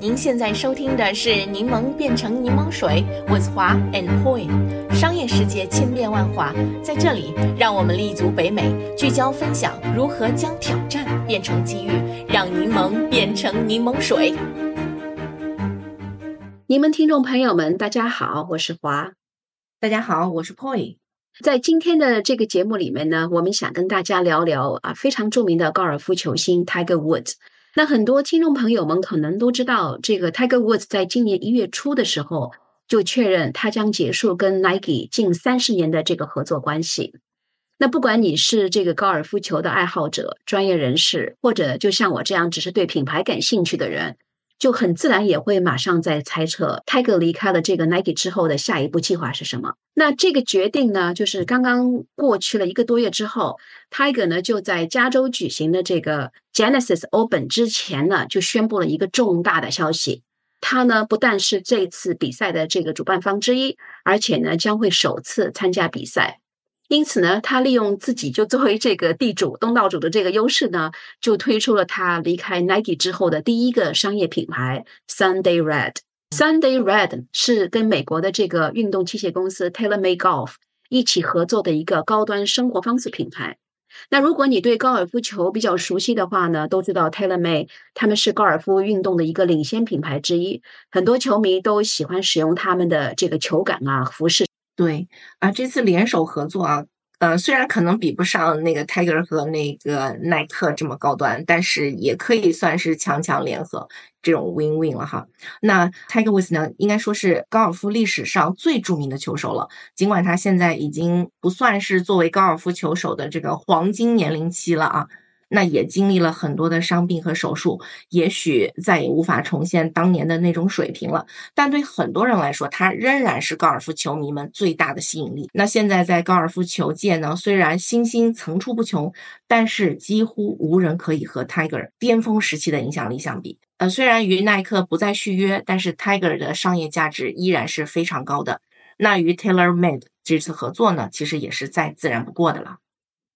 您现在收听的是《柠檬变成柠檬水》，with 华 and Poi。商业世界千变万化，在这里，让我们立足北美，聚焦分享如何将挑战变成机遇，让柠檬变成柠檬水。柠檬听众朋友们，大家好，我是华。大家好，我是 Poi。在今天的这个节目里面呢，我们想跟大家聊聊啊，非常著名的高尔夫球星 Tiger Woods。那很多听众朋友们可能都知道，这个 Tiger Woods 在今年一月初的时候就确认他将结束跟 Nike 近三十年的这个合作关系。那不管你是这个高尔夫球的爱好者、专业人士，或者就像我这样只是对品牌感兴趣的人。就很自然也会马上在猜测，Tiger 离开了这个 Nike 之后的下一步计划是什么？那这个决定呢，就是刚刚过去了一个多月之后，Tiger 呢就在加州举行的这个 Genesis Open 之前呢，就宣布了一个重大的消息，他呢不但是这次比赛的这个主办方之一，而且呢将会首次参加比赛。因此呢，他利用自己就作为这个地主、东道主的这个优势呢，就推出了他离开 Nike 之后的第一个商业品牌 Sunday Red。Sunday Red 是跟美国的这个运动器械公司 TaylorMade Golf 一起合作的一个高端生活方式品牌。那如果你对高尔夫球比较熟悉的话呢，都知道 TaylorMade 他们是高尔夫运动的一个领先品牌之一，很多球迷都喜欢使用他们的这个球杆啊、服饰。对啊，这次联手合作啊，呃，虽然可能比不上那个 Tiger 和那个耐克这么高端，但是也可以算是强强联合这种 win win 了哈。那 Tiger Woods 呢，应该说是高尔夫历史上最著名的球手了。尽管他现在已经不算是作为高尔夫球手的这个黄金年龄期了啊。那也经历了很多的伤病和手术，也许再也无法重现当年的那种水平了。但对很多人来说，他仍然是高尔夫球迷们最大的吸引力。那现在在高尔夫球界呢，虽然新星层出不穷，但是几乎无人可以和 Tiger 巅峰时期的影响力相比。呃，虽然与耐克不再续约，但是 Tiger 的商业价值依然是非常高的。那与 Taylor Made 这次合作呢，其实也是再自然不过的了。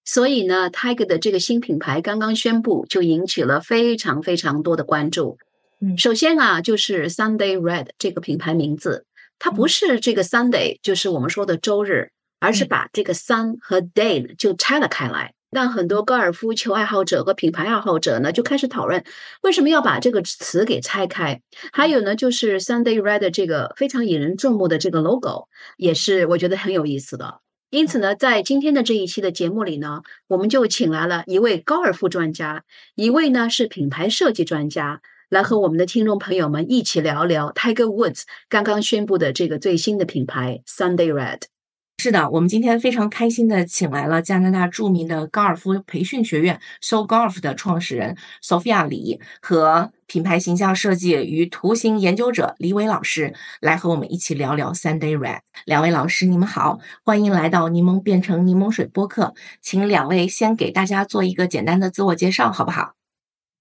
所以呢，Tiger 的这个新品牌刚刚宣布，就引起了非常非常多的关注。嗯，首先啊，就是 Sunday Red 这个品牌名字，它不是这个 Sunday，就是我们说的周日，而是把这个 Sun 和 Day 就拆了开来。让很多高尔夫球爱好者和品牌爱好者呢，就开始讨论为什么要把这个词给拆开。还有呢，就是 Sunday Red 这个非常引人注目的这个 logo，也是我觉得很有意思的。因此呢，在今天的这一期的节目里呢，我们就请来了一位高尔夫专家，一位呢是品牌设计专家，来和我们的听众朋友们一起聊聊 Tiger Woods 刚刚宣布的这个最新的品牌 Sunday Red。是的，我们今天非常开心的请来了加拿大著名的高尔夫培训学院 So Golf 的创始人 Sophia 李和品牌形象设计与图形研究者李伟老师，来和我们一起聊聊 Sunday Red。两位老师，你们好，欢迎来到柠檬变成柠檬水播客，请两位先给大家做一个简单的自我介绍，好不好？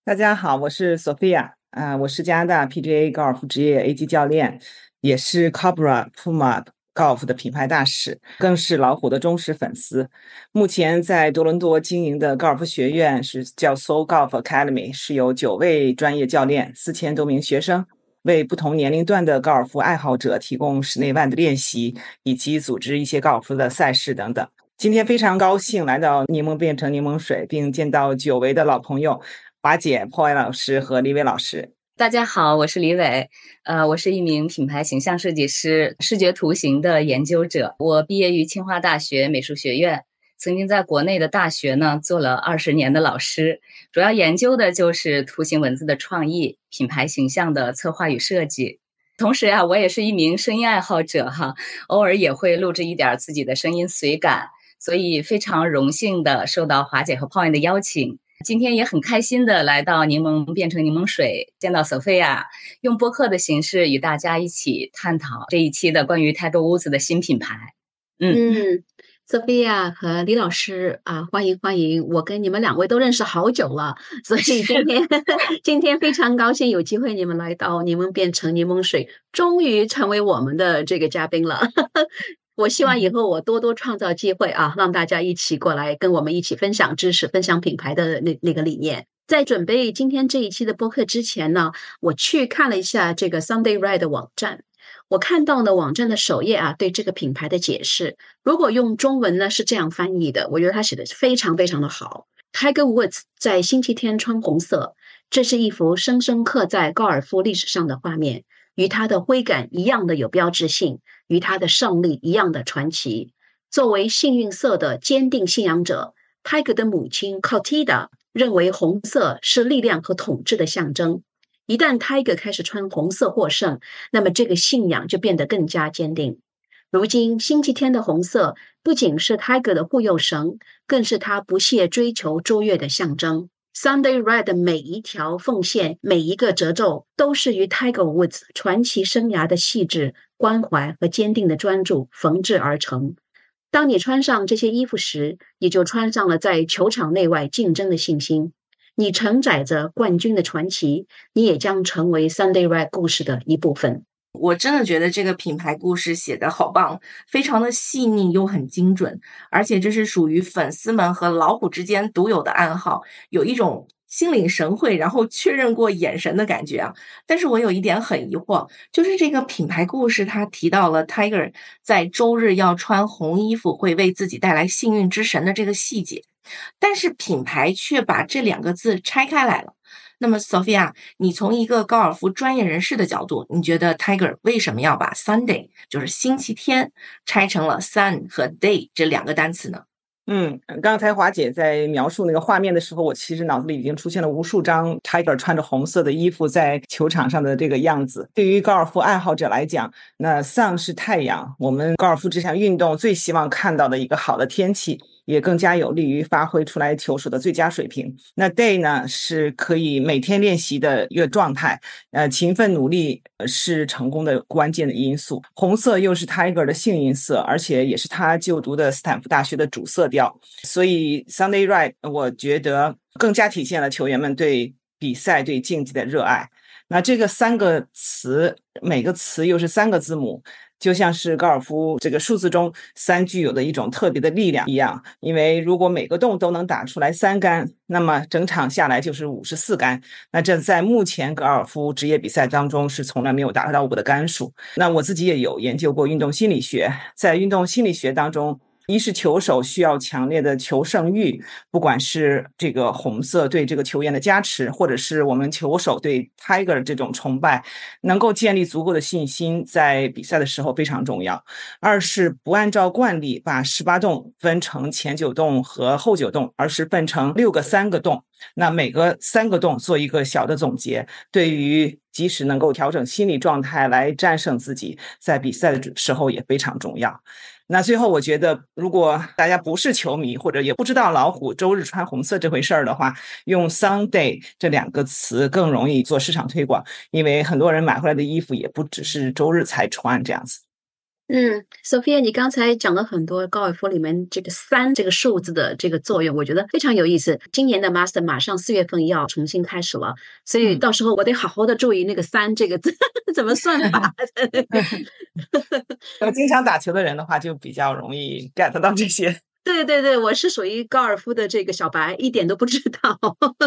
大家好，我是 Sophia，啊，我是加拿大 PGA 高尔夫职业 A 级教练，也是 Cobra Puma。高尔夫的品牌大使，更是老虎的忠实粉丝。目前在多伦多经营的高尔夫学院是叫 Soul Golf Academy，是由九位专业教练、四千多名学生，为不同年龄段的高尔夫爱好者提供室内外的练习，以及组织一些高尔夫的赛事等等。今天非常高兴来到柠檬变成柠檬水，并见到久违的老朋友华姐、破爱老师和李伟老师。大家好，我是李伟，呃，我是一名品牌形象设计师、视觉图形的研究者。我毕业于清华大学美术学院，曾经在国内的大学呢做了二十年的老师，主要研究的就是图形文字的创意、品牌形象的策划与设计。同时啊，我也是一名声音爱好者哈，偶尔也会录制一点自己的声音随感，所以非常荣幸的受到华姐和泡 a 的邀请。今天也很开心的来到柠檬变成柠檬水，见到 Sophia，用播客的形式与大家一起探讨这一期的关于泰多屋子的新品牌。嗯，Sophia 和李老师啊，欢迎欢迎！我跟你们两位都认识好久了，所以今天 今天非常高兴有机会你们来到柠檬变成柠檬水，终于成为我们的这个嘉宾了。我希望以后我多多创造机会啊，让大家一起过来跟我们一起分享知识、分享品牌的那那个理念。在准备今天这一期的播客之前呢，我去看了一下这个 Sunday Ride 的网站。我看到呢，网站的首页啊，对这个品牌的解释，如果用中文呢是这样翻译的，我觉得他写的非常非常的好。Tiger Woods 在星期天穿红色，这是一幅深深刻在高尔夫历史上的画面，与他的挥杆一样的有标志性，与他的胜利一样的传奇。作为幸运色的坚定信仰者，Tiger 的母亲 c o t i d a 认为红色是力量和统治的象征。一旦 Tiger 开始穿红色获胜，那么这个信仰就变得更加坚定。如今，星期天的红色不仅是 Tiger 的护佑神，更是他不懈追求卓越的象征。Sunday Red 的每一条缝线、每一个褶皱，都是与 Tiger Woods 传奇生涯的细致、关怀和坚定的专注缝制而成。当你穿上这些衣服时，你就穿上了在球场内外竞争的信心。你承载着冠军的传奇，你也将成为 Sunday Red 故事的一部分。我真的觉得这个品牌故事写的好棒，非常的细腻又很精准，而且这是属于粉丝们和老虎之间独有的暗号，有一种。心领神会，然后确认过眼神的感觉啊！但是我有一点很疑惑，就是这个品牌故事，它提到了 Tiger 在周日要穿红衣服会为自己带来幸运之神的这个细节，但是品牌却把这两个字拆开来了。那么，Sophia，你从一个高尔夫专业人士的角度，你觉得 Tiger 为什么要把 Sunday 就是星期天拆成了 Sun 和 Day 这两个单词呢？嗯，刚才华姐在描述那个画面的时候，我其实脑子里已经出现了无数张 Tiger 穿着红色的衣服在球场上的这个样子。对于高尔夫爱好者来讲，那 Sun 是太阳，我们高尔夫这项运动最希望看到的一个好的天气。也更加有利于发挥出来球手的最佳水平。那 day 呢，是可以每天练习的一个状态。呃，勤奋努力是成功的关键的因素。红色又是 Tiger 的幸运色，而且也是他就读的斯坦福大学的主色调。所以 Sunday Ride，我觉得更加体现了球员们对比赛、对竞技的热爱。那这个三个词，每个词又是三个字母。就像是高尔夫这个数字中三具有的一种特别的力量一样，因为如果每个洞都能打出来三杆，那么整场下来就是五十四杆。那这在目前高尔夫职业比赛当中是从来没有达到过的杆数。那我自己也有研究过运动心理学，在运动心理学当中。一是球手需要强烈的求胜欲，不管是这个红色对这个球员的加持，或者是我们球手对 Tiger 这种崇拜，能够建立足够的信心，在比赛的时候非常重要。二是不按照惯例把十八洞分成前九洞和后九洞，而是分成六个三个洞，那每个三个洞做一个小的总结，对于即使能够调整心理状态来战胜自己，在比赛的时候也非常重要。那最后，我觉得，如果大家不是球迷，或者也不知道老虎周日穿红色这回事儿的话，用 Sunday 这两个词更容易做市场推广，因为很多人买回来的衣服也不只是周日才穿这样子。嗯，Sophia，你刚才讲了很多高尔夫里面这个三这个数字的这个作用，我觉得非常有意思。今年的 Master 马上四月份要重新开始了，所以到时候我得好好的注意那个三这个字 怎么算法。经常打球的人的话，就比较容易 get 到这些。对对对，我是属于高尔夫的这个小白，一点都不知道。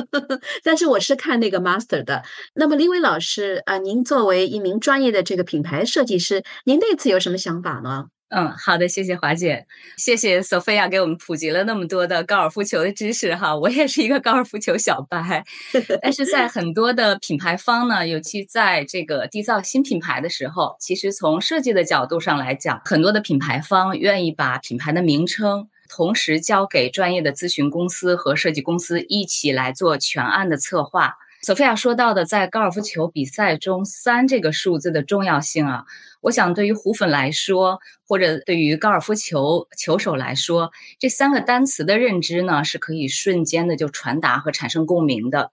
但是我是看那个 master 的。那么李伟老师啊，您作为一名专业的这个品牌设计师，您对此有什么想法呢？嗯，好的，谢谢华姐，谢谢索菲亚给我们普及了那么多的高尔夫球的知识哈。我也是一个高尔夫球小白，但是在很多的品牌方呢，尤其在这个缔造新品牌的时候，其实从设计的角度上来讲，很多的品牌方愿意把品牌的名称。同时交给专业的咨询公司和设计公司一起来做全案的策划。索菲亚说到的，在高尔夫球比赛中，三这个数字的重要性啊，我想对于虎粉来说，或者对于高尔夫球球手来说，这三个单词的认知呢，是可以瞬间的就传达和产生共鸣的。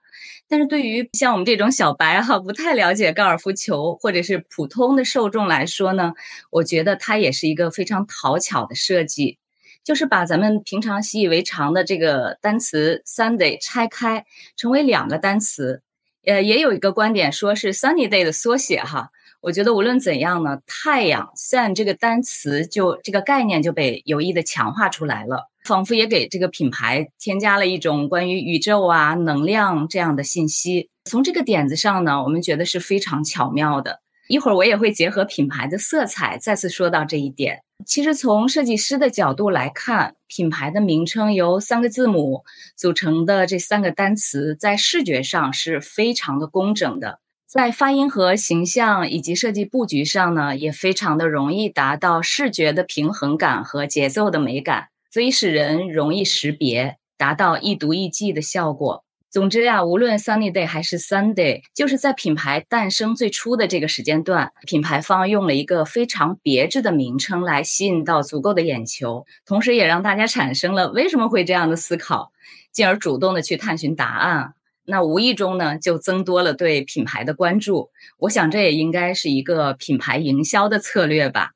但是对于像我们这种小白哈，不太了解高尔夫球或者是普通的受众来说呢，我觉得它也是一个非常讨巧的设计。就是把咱们平常习以为常的这个单词 Sunday 拆开，成为两个单词，呃，也有一个观点说是 Sunny Day 的缩写哈。我觉得无论怎样呢，太阳 Sun 这个单词就这个概念就被有意的强化出来了，仿佛也给这个品牌添加了一种关于宇宙啊、能量这样的信息。从这个点子上呢，我们觉得是非常巧妙的。一会儿我也会结合品牌的色彩再次说到这一点。其实从设计师的角度来看，品牌的名称由三个字母组成的这三个单词，在视觉上是非常的工整的。在发音和形象以及设计布局上呢，也非常的容易达到视觉的平衡感和节奏的美感，所以使人容易识别，达到易读易记的效果。总之呀，无论 Sunny Day 还是 Sunday，就是在品牌诞生最初的这个时间段，品牌方用了一个非常别致的名称来吸引到足够的眼球，同时也让大家产生了为什么会这样的思考，进而主动的去探寻答案。那无意中呢，就增多了对品牌的关注。我想这也应该是一个品牌营销的策略吧。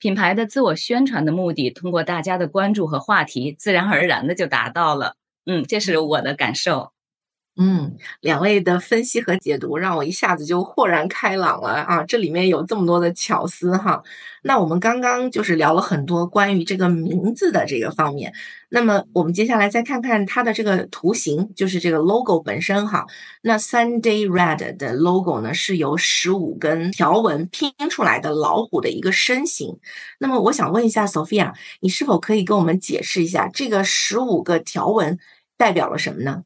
品牌的自我宣传的目的，通过大家的关注和话题，自然而然的就达到了。嗯，这是我的感受。嗯，两位的分析和解读让我一下子就豁然开朗了啊！这里面有这么多的巧思哈。那我们刚刚就是聊了很多关于这个名字的这个方面，那么我们接下来再看看它的这个图形，就是这个 logo 本身哈。那 Sunday Red 的 logo 呢，是由十五根条纹拼出来的老虎的一个身形。那么我想问一下 Sophia，你是否可以跟我们解释一下这个十五个条纹代表了什么呢？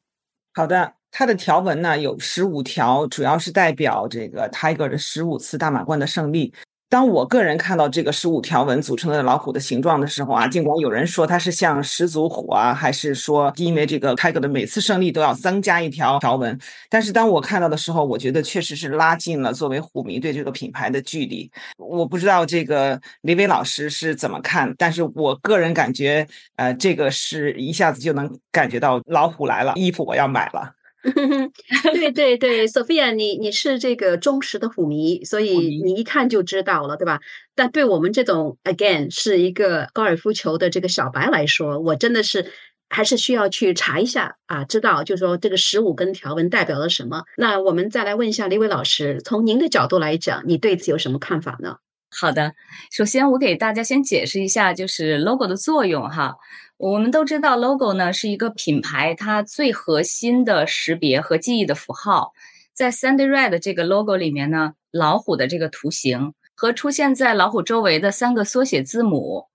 好的。它的条纹呢有十五条，主要是代表这个 Tiger 的十五次大满贯的胜利。当我个人看到这个十五条纹组成的老虎的形状的时候啊，尽管有人说它是像始祖虎啊，还是说因为这个泰戈的每次胜利都要增加一条条纹，但是当我看到的时候，我觉得确实是拉近了作为虎迷对这个品牌的距离。我不知道这个李伟老师是怎么看，但是我个人感觉，呃，这个是一下子就能感觉到老虎来了，衣服我要买了。对对对，Sophia，你你是这个忠实的虎迷，所以你一看就知道了，对吧？但对我们这种 again 是一个高尔夫球的这个小白来说，我真的是还是需要去查一下啊，知道就是说这个十五根条纹代表了什么。那我们再来问一下李伟老师，从您的角度来讲，你对此有什么看法呢？好的，首先我给大家先解释一下，就是 logo 的作用哈。我们都知道，logo 呢是一个品牌它最核心的识别和记忆的符号。在 Sunday Red 这个 logo 里面呢，老虎的这个图形和出现在老虎周围的三个缩写字母，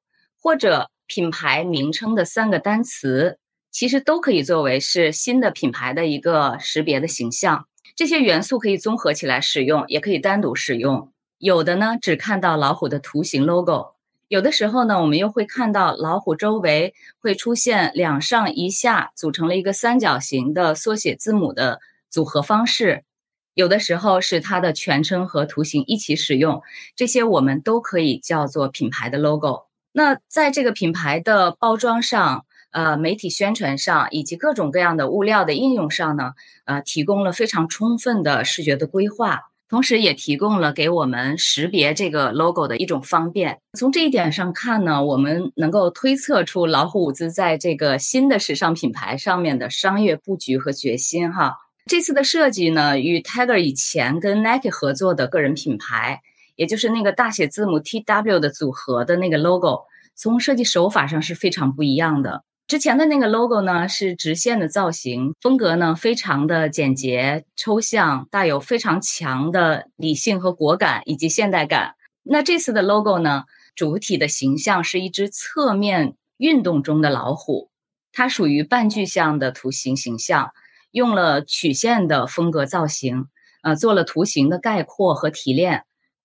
或者品牌名称的三个单词，其实都可以作为是新的品牌的一个识别的形象。这些元素可以综合起来使用，也可以单独使用。有的呢，只看到老虎的图形 logo。有的时候呢，我们又会看到老虎周围会出现两上一下组成了一个三角形的缩写字母的组合方式。有的时候是它的全称和图形一起使用，这些我们都可以叫做品牌的 logo。那在这个品牌的包装上、呃媒体宣传上以及各种各样的物料的应用上呢，呃，提供了非常充分的视觉的规划。同时，也提供了给我们识别这个 logo 的一种方便。从这一点上看呢，我们能够推测出老虎伍兹在这个新的时尚品牌上面的商业布局和决心。哈，这次的设计呢，与 Tiger 以前跟 Nike 合作的个人品牌，也就是那个大写字母 TW 的组合的那个 logo，从设计手法上是非常不一样的。之前的那个 logo 呢是直线的造型，风格呢非常的简洁抽象，带有非常强的理性和果感以及现代感。那这次的 logo 呢，主体的形象是一只侧面运动中的老虎，它属于半具象的图形形象，用了曲线的风格造型，呃，做了图形的概括和提炼，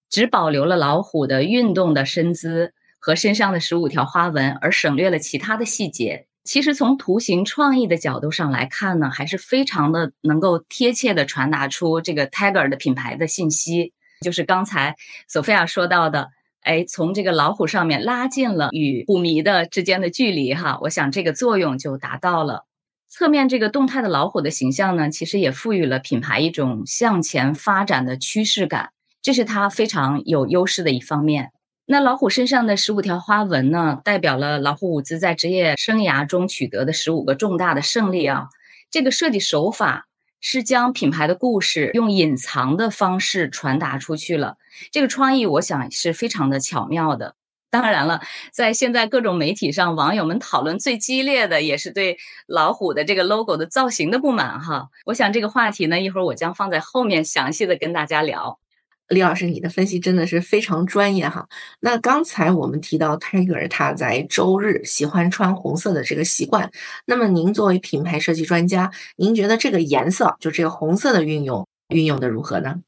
只保留了老虎的运动的身姿和身上的十五条花纹，而省略了其他的细节。其实从图形创意的角度上来看呢，还是非常的能够贴切的传达出这个 Tiger 的品牌的信息。就是刚才索菲亚说到的，哎，从这个老虎上面拉近了与虎迷的之间的距离哈，我想这个作用就达到了。侧面这个动态的老虎的形象呢，其实也赋予了品牌一种向前发展的趋势感，这是它非常有优势的一方面。那老虎身上的十五条花纹呢，代表了老虎伍兹在职业生涯中取得的十五个重大的胜利啊。这个设计手法是将品牌的故事用隐藏的方式传达出去了。这个创意，我想是非常的巧妙的。当然了，在现在各种媒体上，网友们讨论最激烈的也是对老虎的这个 logo 的造型的不满哈。我想这个话题呢，一会儿我将放在后面详细的跟大家聊。李老师，你的分析真的是非常专业哈。那刚才我们提到 Tiger 他在周日喜欢穿红色的这个习惯，那么您作为品牌设计专家，您觉得这个颜色就这个红色的运用运用的如何呢？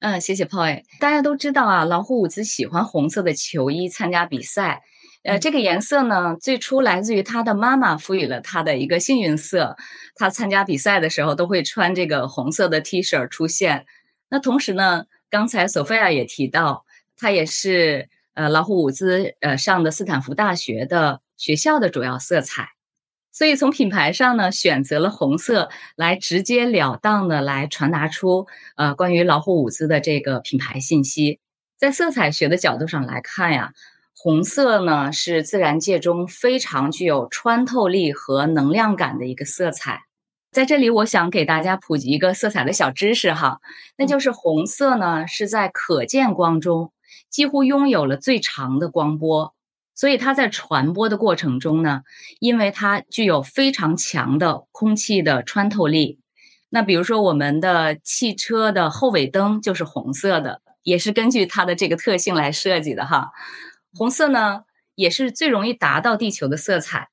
嗯，谢谢 Poy。大家都知道啊，老虎伍兹喜欢红色的球衣参加比赛。呃，这个颜色呢，最初来自于他的妈妈赋予了他的一个幸运色。他参加比赛的时候都会穿这个红色的 T 恤出现。那同时呢？刚才索菲亚也提到，它也是呃老虎伍兹呃上的斯坦福大学的学校的主要色彩，所以从品牌上呢选择了红色来直截了当的来传达出呃关于老虎伍兹的这个品牌信息。在色彩学的角度上来看呀，红色呢是自然界中非常具有穿透力和能量感的一个色彩。在这里，我想给大家普及一个色彩的小知识哈，那就是红色呢是在可见光中几乎拥有了最长的光波，所以它在传播的过程中呢，因为它具有非常强的空气的穿透力。那比如说我们的汽车的后尾灯就是红色的，也是根据它的这个特性来设计的哈。红色呢也是最容易达到地球的色彩。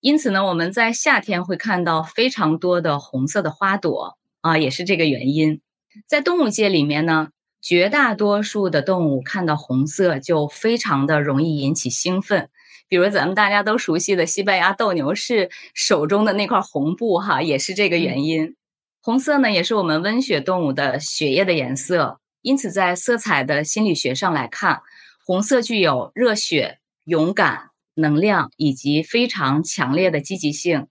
因此呢，我们在夏天会看到非常多的红色的花朵啊，也是这个原因。在动物界里面呢，绝大多数的动物看到红色就非常的容易引起兴奋。比如咱们大家都熟悉的西班牙斗牛士手中的那块红布哈，也是这个原因。红色呢，也是我们温血动物的血液的颜色。因此，在色彩的心理学上来看，红色具有热血、勇敢。能量以及非常强烈的积极性，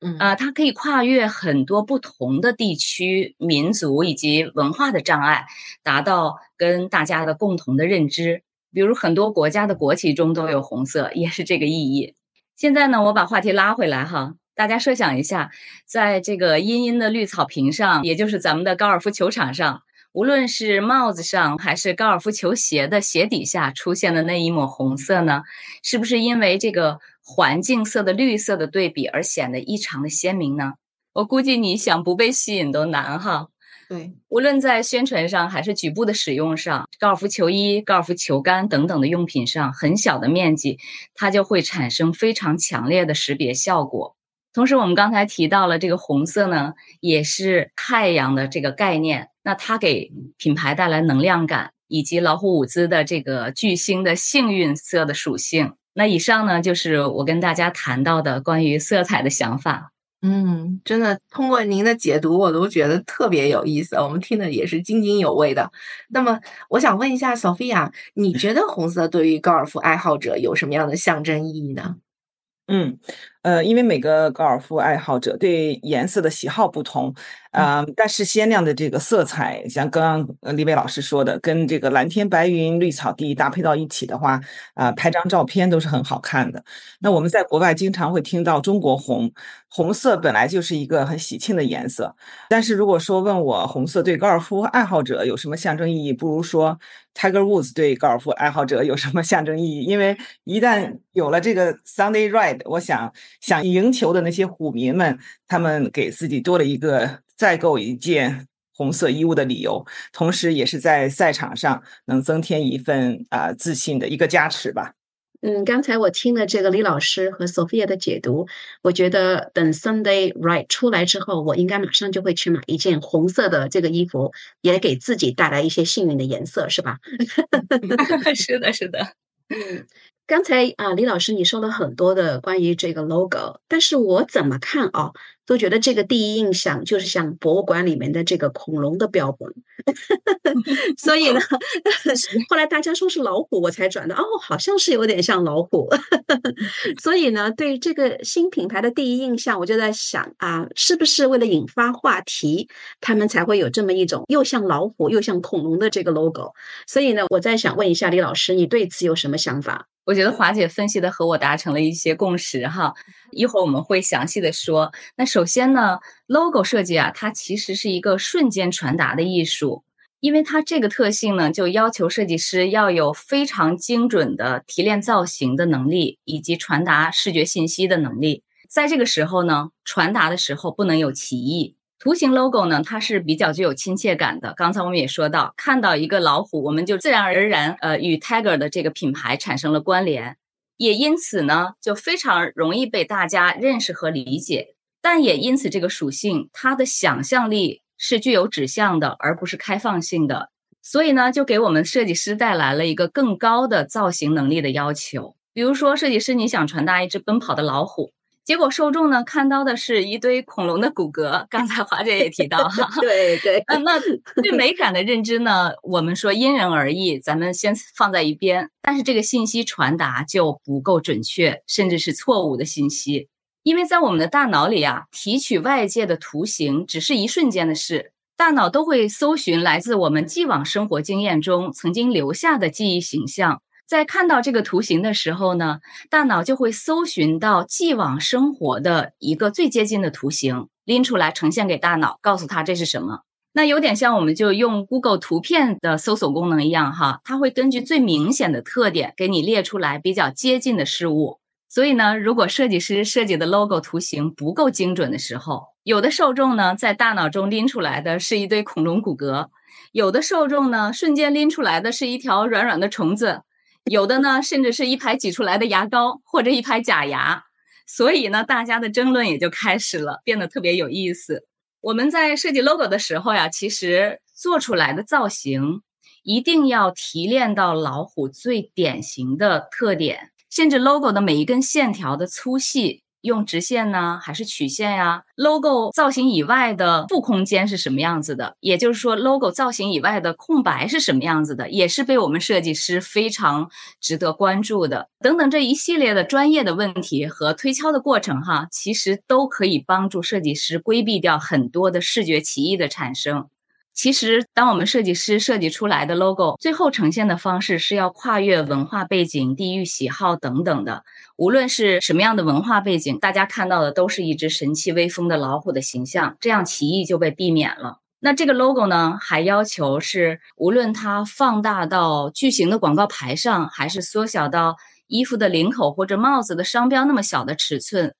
嗯啊，它可以跨越很多不同的地区、民族以及文化的障碍，达到跟大家的共同的认知。比如很多国家的国旗中都有红色，也是这个意义。现在呢，我把话题拉回来哈，大家设想一下，在这个茵茵的绿草坪上，也就是咱们的高尔夫球场上。无论是帽子上还是高尔夫球鞋的鞋底下出现的那一抹红色呢，是不是因为这个环境色的绿色的对比而显得异常的鲜明呢？我估计你想不被吸引都难哈。对，无论在宣传上还是局部的使用上，高尔夫球衣、高尔夫球杆等等的用品上，很小的面积，它就会产生非常强烈的识别效果。同时，我们刚才提到了这个红色呢，也是太阳的这个概念。那它给品牌带来能量感，以及老虎伍兹的这个巨星的幸运色的属性。那以上呢，就是我跟大家谈到的关于色彩的想法。嗯，真的通过您的解读，我都觉得特别有意思，我们听的也是津津有味的。那么，我想问一下 Sophia，你觉得红色对于高尔夫爱好者有什么样的象征意义呢？嗯，呃，因为每个高尔夫爱好者对颜色的喜好不同。啊，但是鲜亮的这个色彩，像刚刚李伟老师说的，跟这个蓝天白云、绿草地搭配到一起的话，啊，拍张照片都是很好看的。那我们在国外经常会听到中国红，红色本来就是一个很喜庆的颜色。但是如果说问我红色对高尔夫爱好者有什么象征意义，不如说 Tiger Woods 对高尔夫爱好者有什么象征意义？因为一旦有了这个 Sunday Red，我想想赢球的那些虎迷们，他们给自己多了一个。再购一件红色衣物的理由，同时也是在赛场上能增添一份啊自信的一个加持吧。嗯，刚才我听了这个李老师和 Sophia 的解读，我觉得等 Sunday Right 出来之后，我应该马上就会去买一件红色的这个衣服，也给自己带来一些幸运的颜色，是吧？是的，是的。嗯，刚才啊，李老师你说了很多的关于这个 logo，但是我怎么看啊？都觉得这个第一印象就是像博物馆里面的这个恐龙的标本，所以呢，后来大家说是老虎，我才转的哦，好像是有点像老虎。所以呢，对这个新品牌的第一印象，我就在想啊，是不是为了引发话题，他们才会有这么一种又像老虎又像恐龙的这个 logo？所以呢，我在想问一下李老师，你对此有什么想法？我觉得华姐分析的和我达成了一些共识哈，一会儿我们会详细的说。那首首先呢，logo 设计啊，它其实是一个瞬间传达的艺术，因为它这个特性呢，就要求设计师要有非常精准的提炼造型的能力，以及传达视觉信息的能力。在这个时候呢，传达的时候不能有歧义。图形 logo 呢，它是比较具有亲切感的。刚才我们也说到，看到一个老虎，我们就自然而然呃与 Tiger 的这个品牌产生了关联，也因此呢就非常容易被大家认识和理解。但也因此这个属性，它的想象力是具有指向的，而不是开放性的。所以呢，就给我们设计师带来了一个更高的造型能力的要求。比如说，设计师你想传达一只奔跑的老虎。结果受众呢看到的是一堆恐龙的骨骼，刚才华姐也提到哈，对对，嗯，那 对美感的认知呢，我们说因人而异，咱们先放在一边。但是这个信息传达就不够准确，甚至是错误的信息，因为在我们的大脑里啊，提取外界的图形只是一瞬间的事，大脑都会搜寻来自我们既往生活经验中曾经留下的记忆形象。在看到这个图形的时候呢，大脑就会搜寻到既往生活的一个最接近的图形，拎出来呈现给大脑，告诉他这是什么。那有点像我们就用 Google 图片的搜索功能一样哈，它会根据最明显的特点给你列出来比较接近的事物。所以呢，如果设计师设计的 logo 图形不够精准的时候，有的受众呢在大脑中拎出来的是一堆恐龙骨骼，有的受众呢瞬间拎出来的是一条软软的虫子。有的呢，甚至是一排挤出来的牙膏或者一排假牙，所以呢，大家的争论也就开始了，变得特别有意思。我们在设计 logo 的时候呀，其实做出来的造型一定要提炼到老虎最典型的特点，甚至 logo 的每一根线条的粗细。用直线呢，还是曲线呀？logo 造型以外的负空间是什么样子的？也就是说，logo 造型以外的空白是什么样子的？也是被我们设计师非常值得关注的。等等这一系列的专业的问题和推敲的过程，哈，其实都可以帮助设计师规避掉很多的视觉歧义的产生。其实，当我们设计师设计出来的 logo，最后呈现的方式是要跨越文化背景、地域喜好等等的。无论是什么样的文化背景，大家看到的都是一只神气威风的老虎的形象，这样歧义就被避免了。那这个 logo 呢，还要求是，无论它放大到巨型的广告牌上，还是缩小到衣服的领口或者帽子的商标那么小的尺寸。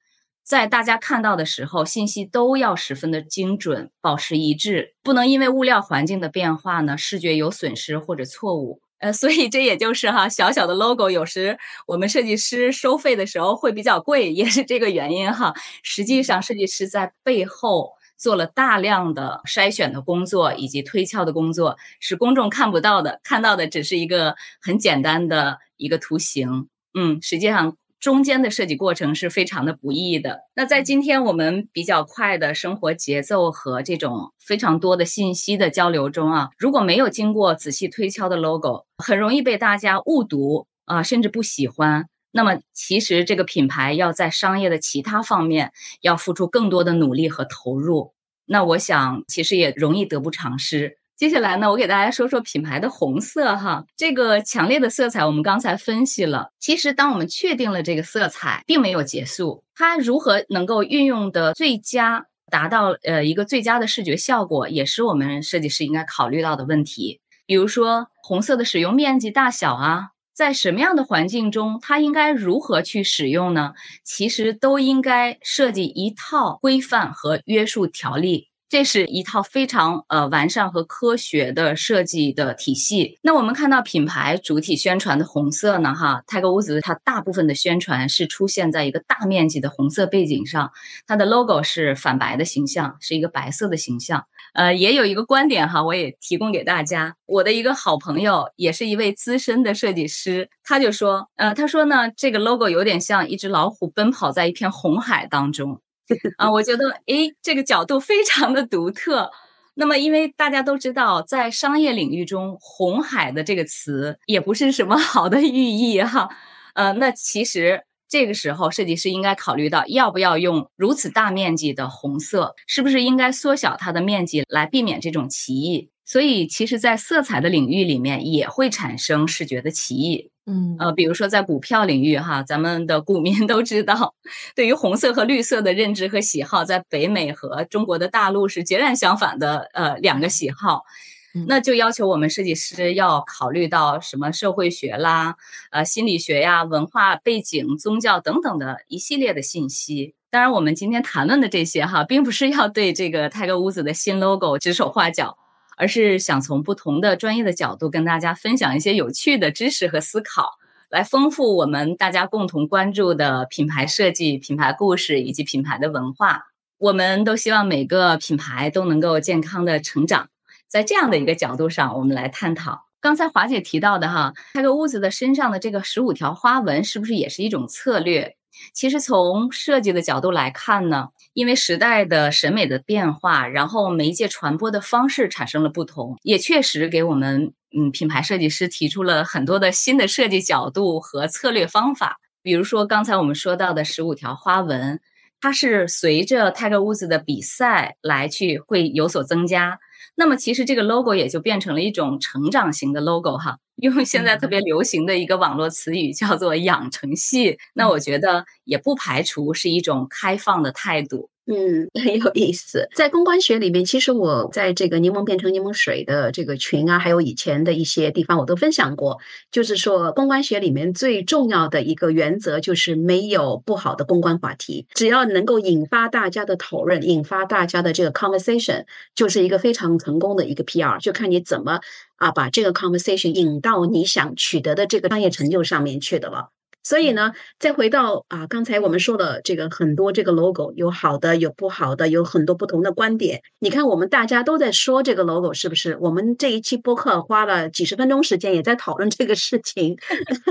在大家看到的时候，信息都要十分的精准，保持一致，不能因为物料环境的变化呢，视觉有损失或者错误。呃，所以这也就是哈，小小的 logo 有时我们设计师收费的时候会比较贵，也是这个原因哈。实际上，设计师在背后做了大量的筛选的工作以及推敲的工作，是公众看不到的，看到的只是一个很简单的一个图形。嗯，实际上。中间的设计过程是非常的不易的。那在今天我们比较快的生活节奏和这种非常多的信息的交流中啊，如果没有经过仔细推敲的 logo，很容易被大家误读啊，甚至不喜欢。那么其实这个品牌要在商业的其他方面要付出更多的努力和投入。那我想其实也容易得不偿失。接下来呢，我给大家说说品牌的红色哈，这个强烈的色彩，我们刚才分析了。其实，当我们确定了这个色彩，并没有结束，它如何能够运用的最佳，达到呃一个最佳的视觉效果，也是我们设计师应该考虑到的问题。比如说，红色的使用面积大小啊，在什么样的环境中，它应该如何去使用呢？其实都应该设计一套规范和约束条例。这是一套非常呃完善和科学的设计的体系。那我们看到品牌主体宣传的红色呢，哈，泰格伍兹它大部分的宣传是出现在一个大面积的红色背景上，它的 logo 是反白的形象，是一个白色的形象。呃，也有一个观点哈，我也提供给大家。我的一个好朋友，也是一位资深的设计师，他就说，呃，他说呢，这个 logo 有点像一只老虎奔跑在一片红海当中。啊，我觉得，诶，这个角度非常的独特。那么，因为大家都知道，在商业领域中，“红海”的这个词也不是什么好的寓意哈。呃，那其实这个时候，设计师应该考虑到，要不要用如此大面积的红色，是不是应该缩小它的面积，来避免这种歧义？所以，其实，在色彩的领域里面，也会产生视觉的歧义。嗯呃，比如说在股票领域哈，咱们的股民 都知道，对于红色和绿色的认知和喜好，在北美和中国的大陆是截然相反的，呃，两个喜好。那就要求我们设计师要考虑到什么社会学啦、呃心理学呀、文化背景、宗教等等的一系列的信息。当然，我们今天谈论的这些哈，并不是要对这个泰格屋子的新 logo 指手画脚，而是想从不同的专业的角度跟大家分享一些有趣的知识和思考，来丰富我们大家共同关注的品牌设计、品牌故事以及品牌的文化。我们都希望每个品牌都能够健康的成长。在这样的一个角度上，我们来探讨刚才华姐提到的哈，泰格屋子的身上的这个十五条花纹是不是也是一种策略？其实从设计的角度来看呢，因为时代的审美的变化，然后媒介传播的方式产生了不同，也确实给我们嗯品牌设计师提出了很多的新的设计角度和策略方法。比如说刚才我们说到的十五条花纹，它是随着泰格屋子的比赛来去会有所增加。那么其实这个 logo 也就变成了一种成长型的 logo 哈，用现在特别流行的一个网络词语叫做养成系。那我觉得也不排除是一种开放的态度。嗯，很有意思。在公关学里面，其实我在这个柠檬变成柠檬水的这个群啊，还有以前的一些地方，我都分享过。就是说，公关学里面最重要的一个原则，就是没有不好的公关话题，只要能够引发大家的讨论，引发大家的这个 conversation，就是一个非常成功的一个 PR。就看你怎么啊，把这个 conversation 引到你想取得的这个商业成就上面去的了。所以呢，再回到啊，刚才我们说的这个很多这个 logo 有好的有不好的，有很多不同的观点。你看，我们大家都在说这个 logo 是不是？我们这一期播客花了几十分钟时间也在讨论这个事情。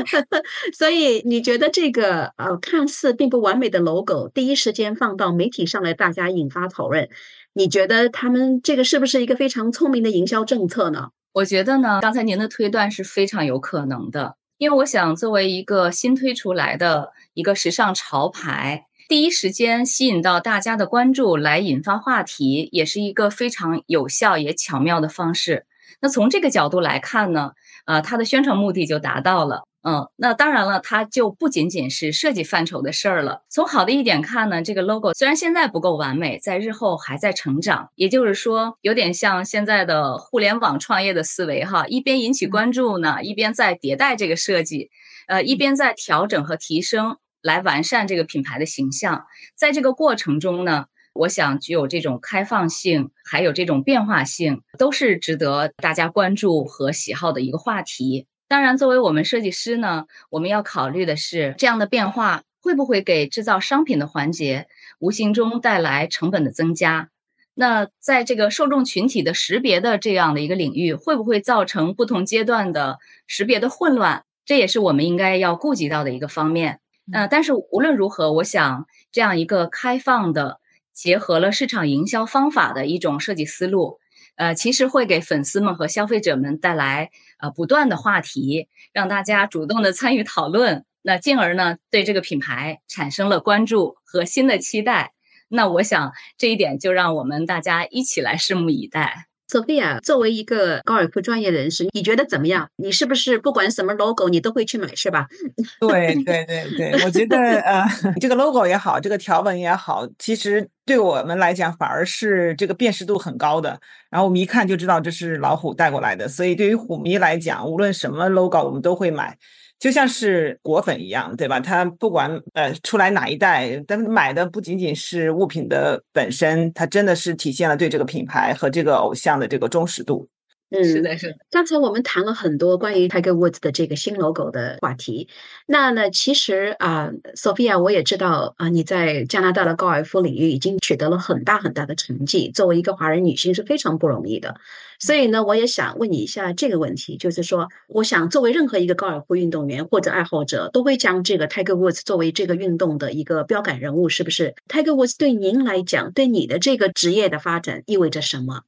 所以你觉得这个呃看似并不完美的 logo，第一时间放到媒体上来，大家引发讨论，你觉得他们这个是不是一个非常聪明的营销政策呢？我觉得呢，刚才您的推断是非常有可能的。因为我想，作为一个新推出来的一个时尚潮牌，第一时间吸引到大家的关注，来引发话题，也是一个非常有效也巧妙的方式。那从这个角度来看呢，呃，它的宣传目的就达到了。嗯，那当然了，它就不仅仅是设计范畴的事儿了。从好的一点看呢，这个 logo 虽然现在不够完美，在日后还在成长。也就是说，有点像现在的互联网创业的思维哈，一边引起关注呢，一边在迭代这个设计，呃，一边在调整和提升，来完善这个品牌的形象。在这个过程中呢，我想具有这种开放性，还有这种变化性，都是值得大家关注和喜好的一个话题。当然，作为我们设计师呢，我们要考虑的是这样的变化会不会给制造商品的环节无形中带来成本的增加？那在这个受众群体的识别的这样的一个领域，会不会造成不同阶段的识别的混乱？这也是我们应该要顾及到的一个方面。呃，但是无论如何，我想这样一个开放的、结合了市场营销方法的一种设计思路。呃，其实会给粉丝们和消费者们带来呃不断的话题，让大家主动的参与讨论，那进而呢对这个品牌产生了关注和新的期待。那我想这一点就让我们大家一起来拭目以待。索菲亚作为一个高尔夫专业人士，你觉得怎么样？你是不是不管什么 logo 你都会去买，是吧？对对对对，我觉得呃，这个 logo 也好，这个条纹也好，其实对我们来讲反而是这个辨识度很高的。然后我们一看就知道这是老虎带过来的，所以对于虎迷来讲，无论什么 logo 我们都会买。就像是果粉一样，对吧？他不管呃出来哪一代，但买的不仅仅是物品的本身，它真的是体现了对这个品牌和这个偶像的这个忠实度。嗯，是的，是的。刚才我们谈了很多关于 Tiger Woods 的这个新 logo 的话题。那呢，其实啊，Sophia，我也知道啊，你在加拿大的高尔夫领域已经取得了很大很大的成绩。作为一个华人女性是非常不容易的。所以呢，我也想问你一下这个问题，就是说，我想作为任何一个高尔夫运动员或者爱好者，都会将这个 Tiger Woods 作为这个运动的一个标杆人物，是不是？Tiger Woods 对您来讲，对你的这个职业的发展意味着什么？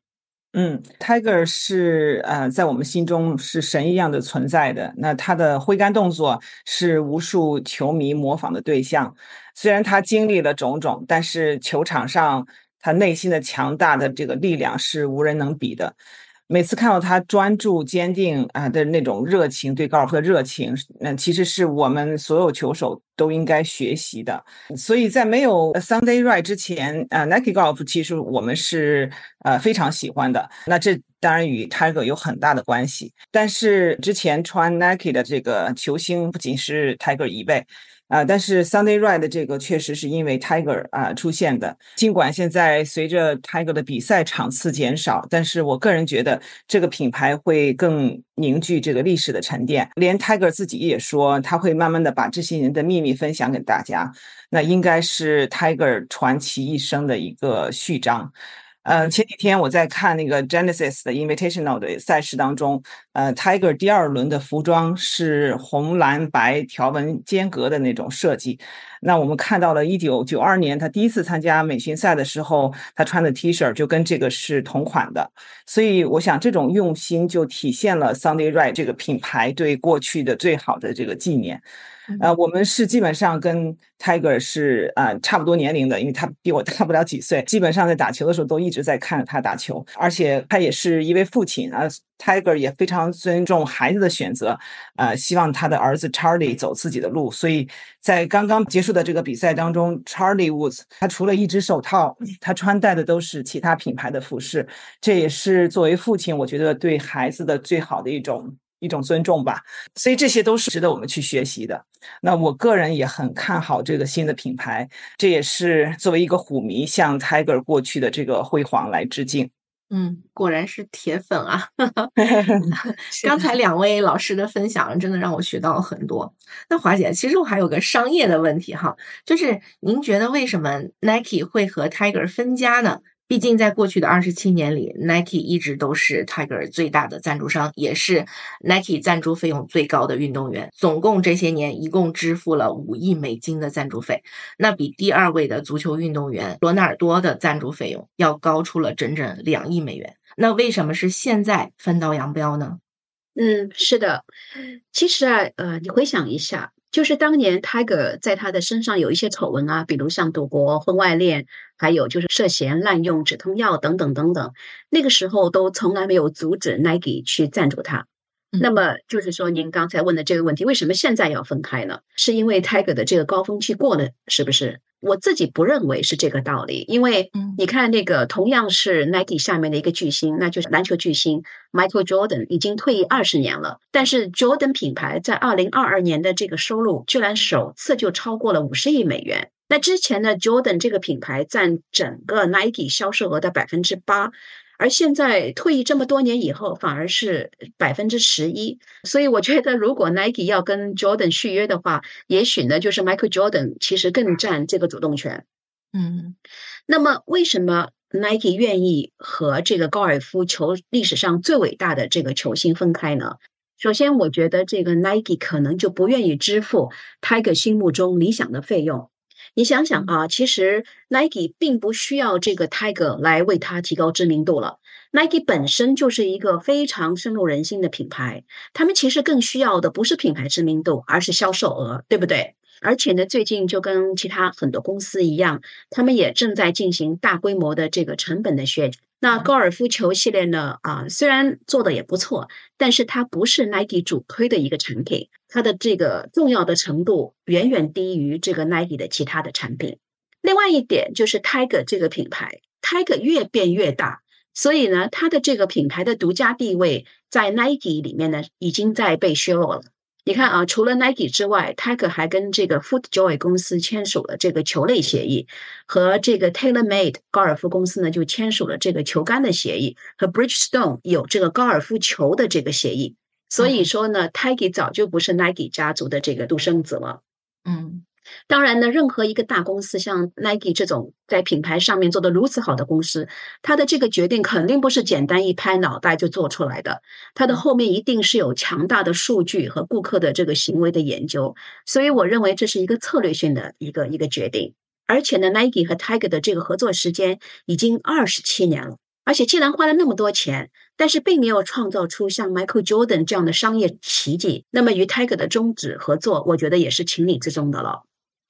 嗯，Tiger 是呃，在我们心中是神一样的存在的。那他的挥杆动作是无数球迷模仿的对象。虽然他经历了种种，但是球场上他内心的强大的这个力量是无人能比的。每次看到他专注、坚定啊的那种热情，对高尔夫的热情，那其实是我们所有球手都应该学习的。所以在没有 Sunday Ride 之前，啊，Nike Golf 其实我们是呃非常喜欢的。那这当然与 Tiger 有很大的关系。但是之前穿 Nike 的这个球星不仅是 Tiger 一位。啊，但是 Sunday Ride 这个确实是因为 Tiger 啊出现的。尽管现在随着 Tiger 的比赛场次减少，但是我个人觉得这个品牌会更凝聚这个历史的沉淀。连 Tiger 自己也说，他会慢慢的把这些人的秘密分享给大家。那应该是 Tiger 传奇一生的一个序章。呃，前几天我在看那个 Genesis 的 Invitational 的赛事当中，呃，Tiger 第二轮的服装是红蓝白条纹间隔的那种设计。那我们看到了一九九二年他第一次参加美巡赛的时候，他穿的 T 恤就跟这个是同款的。所以我想这种用心就体现了 Sunday Ride 这个品牌对过去的最好的这个纪念。呃，我们是基本上跟 Tiger 是啊差不多年龄的，因为他比我 大不了几岁。基本上在打球的时候都一直在看着他打球，而且他也是一位父亲啊。Tiger 也非常尊重孩子的选择，呃，希望他的儿子 Charlie 走自己的路。所以在刚刚结束的这个比赛当中，Charlie Woods 他除了一只手套，他穿戴的都是其他品牌的服饰。这也是作为父亲，我觉得对孩子的最好的一种。一种尊重吧，所以这些都是值得我们去学习的。那我个人也很看好这个新的品牌，这也是作为一个虎迷向 Tiger 过去的这个辉煌来致敬。嗯，果然是铁粉啊！刚才两位老师的分享真的让我学到了很多。那华姐，其实我还有个商业的问题哈，就是您觉得为什么 Nike 会和 Tiger 分家呢？毕竟，在过去的二十七年里，Nike 一直都是 Tiger 最大的赞助商，也是 Nike 赞助费用最高的运动员。总共这些年，一共支付了五亿美金的赞助费，那比第二位的足球运动员罗纳尔多的赞助费用要高出了整整两亿美元。那为什么是现在分道扬镳呢？嗯，是的，其实啊，呃，你回想一下。就是当年 Tiger 在他的身上有一些丑闻啊，比如像赌博、婚外恋，还有就是涉嫌滥用止痛药等等等等，那个时候都从来没有阻止 Nike 去赞助他。那么就是说，您刚才问的这个问题，为什么现在要分开呢？是因为 Tiger 的这个高峰期过了，是不是？我自己不认为是这个道理，因为你看那个同样是 Nike 下面的一个巨星，那就是篮球巨星 Michael Jordan 已经退役二十年了，但是 Jordan 品牌在二零二二年的这个收入居然首次就超过了五十亿美元。那之前的 Jordan 这个品牌占整个 Nike 销售额的百分之八。而现在退役这么多年以后，反而是百分之十一。所以我觉得，如果 Nike 要跟 Jordan 续约的话，也许呢，就是 Michael Jordan 其实更占这个主动权。嗯，那么为什么 Nike 愿意和这个高尔夫球历史上最伟大的这个球星分开呢？首先，我觉得这个 Nike 可能就不愿意支付 Tiger 心目中理想的费用。你想想啊，其实 Nike 并不需要这个 Tiger 来为它提高知名度了。Nike 本身就是一个非常深入人心的品牌，他们其实更需要的不是品牌知名度，而是销售额，对不对？而且呢，最近就跟其他很多公司一样，他们也正在进行大规模的这个成本的削减。那高尔夫球系列呢？啊，虽然做的也不错，但是它不是 Nike 主推的一个产品，它的这个重要的程度远远低于这个 Nike 的其他的产品。另外一点就是 Tiger 这个品牌，Tiger 越变越大，所以呢，它的这个品牌的独家地位在 Nike 里面呢，已经在被削弱了。你看啊，除了 Nike 之外，Tiger 还跟这个 FootJoy 公司签署了这个球类协议，和这个 TaylorMade 高尔夫公司呢就签署了这个球杆的协议，和 Bridgestone 有这个高尔夫球的这个协议。所以说呢，Tiger 早就不是 Nike 家族的这个独生子了。嗯。当然呢，任何一个大公司，像 Nike 这种在品牌上面做得如此好的公司，它的这个决定肯定不是简单一拍脑袋就做出来的，它的后面一定是有强大的数据和顾客的这个行为的研究。所以我认为这是一个策略性的一个一个决定。而且呢，Nike 和 Tiger 的这个合作时间已经二十七年了，而且既然花了那么多钱，但是并没有创造出像 Michael Jordan 这样的商业奇迹，那么与 Tiger 的终止合作，我觉得也是情理之中的了。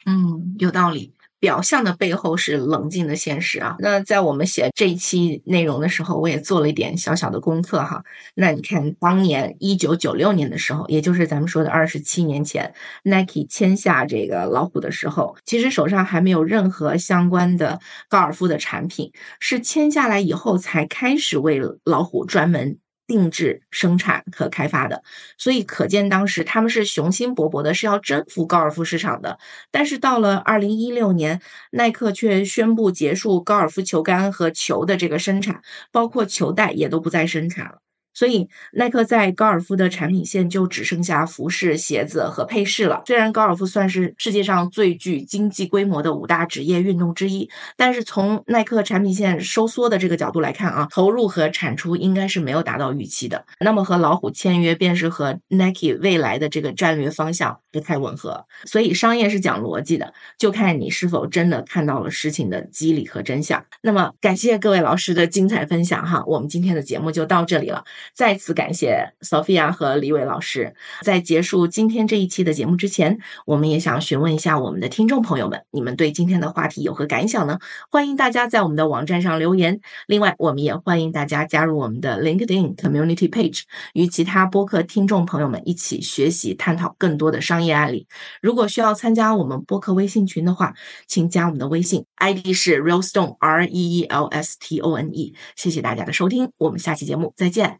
嗯，有道理。表象的背后是冷静的现实啊。那在我们写这一期内容的时候，我也做了一点小小的功课哈。那你看，当年一九九六年的时候，也就是咱们说的二十七年前，Nike 签下这个老虎的时候，其实手上还没有任何相关的高尔夫的产品，是签下来以后才开始为老虎专门。定制生产和开发的，所以可见当时他们是雄心勃勃的，是要征服高尔夫市场的。但是到了二零一六年，耐克却宣布结束高尔夫球杆和球的这个生产，包括球袋也都不再生产了。所以，耐克在高尔夫的产品线就只剩下服饰、鞋子和配饰了。虽然高尔夫算是世界上最具经济规模的五大职业运动之一，但是从耐克产品线收缩的这个角度来看啊，投入和产出应该是没有达到预期的。那么和老虎签约，便是和 Nike 未来的这个战略方向不太吻合。所以，商业是讲逻辑的，就看你是否真的看到了事情的机理和真相。那么，感谢各位老师的精彩分享哈，我们今天的节目就到这里了。再次感谢 Sophia 和李伟老师。在结束今天这一期的节目之前，我们也想询问一下我们的听众朋友们，你们对今天的话题有何感想呢？欢迎大家在我们的网站上留言。另外，我们也欢迎大家加入我们的 LinkedIn Community Page，与其他播客听众朋友们一起学习、探讨更多的商业案例。如果需要参加我们播客微信群的话，请加我们的微信，ID 是 Realstone R E E L S T O N E。谢谢大家的收听，我们下期节目再见。